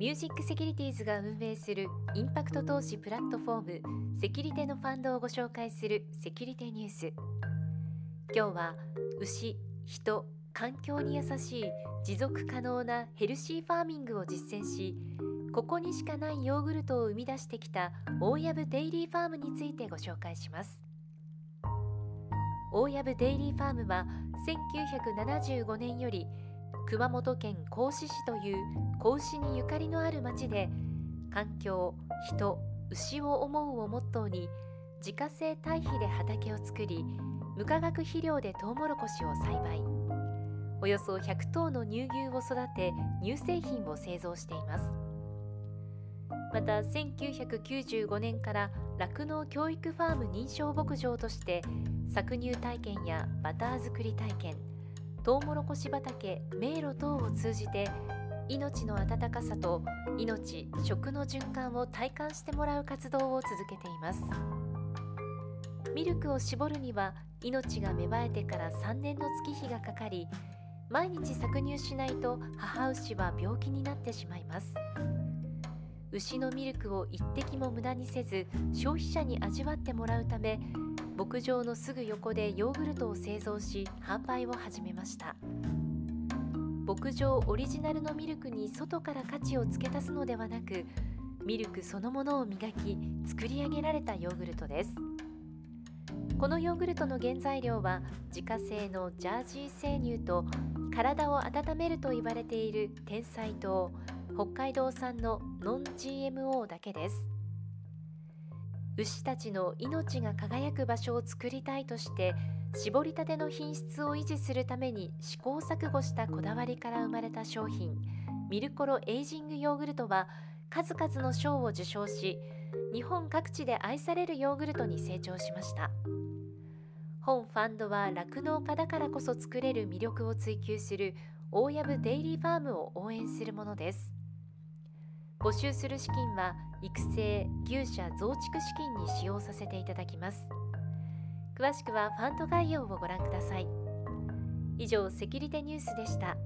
ミュージックセキュリティーズが運営するインパクト投資プラットフォームセキュリテのファンドをご紹介するセキュリテニュース。今日は牛、人、環境に優しい持続可能な healthy farming を実践しここにしかないヨーグルトを生み出してきた大藪デイリーファームについてご紹介します。大藪デイリーファームは1975年より熊本県合志市という子にゆかりのある町で環境、人、牛を思うをモットーに自家製堆肥で畑を作り無化学肥料でトウモロコシを栽培。およそ100頭の乳牛を育て乳製品を製造しています。また1995年から酪農教育ファーム認証牧場として搾乳体験やバター作り体験トウモロコシ畑迷路等を通じて命の温かさと命食の循環を体感してもらう活動を続けています。ミルクを絞るには命が芽生えてから3年の月日がかかり毎日搾乳しないと母牛は病気になってしまいます。牛のミルクを一滴も無駄にせず消費者に味わってもらうため牧場のすぐ横でヨーグルトを製造し販売を始めました。牧場オリジナルのミルクに外から価値を付け足すのではなくミルクそのものを磨き作り上げられたヨーグルトです。このヨーグルトの原材料は自家製のジャージー生乳と体を温めると言われている天才糖北海道産のノン GMO だけです。牛たちの命が輝く場所を作りたいとして絞りたての品質を維持するために試行錯誤したこだわりから生まれた商品ミルコロエイジングヨーグルトは数々の賞を受賞し日本各地で愛されるヨーグルトに成長しました。本ファンドは酪農家だからこそ作れる魅力を追求する大藪デイリーファームを応援するものです。募集する資金は育成牛舎増築資金に使用させていただきます。詳しくはファンド概要をご覧ください。以上セキュリテニュースでした。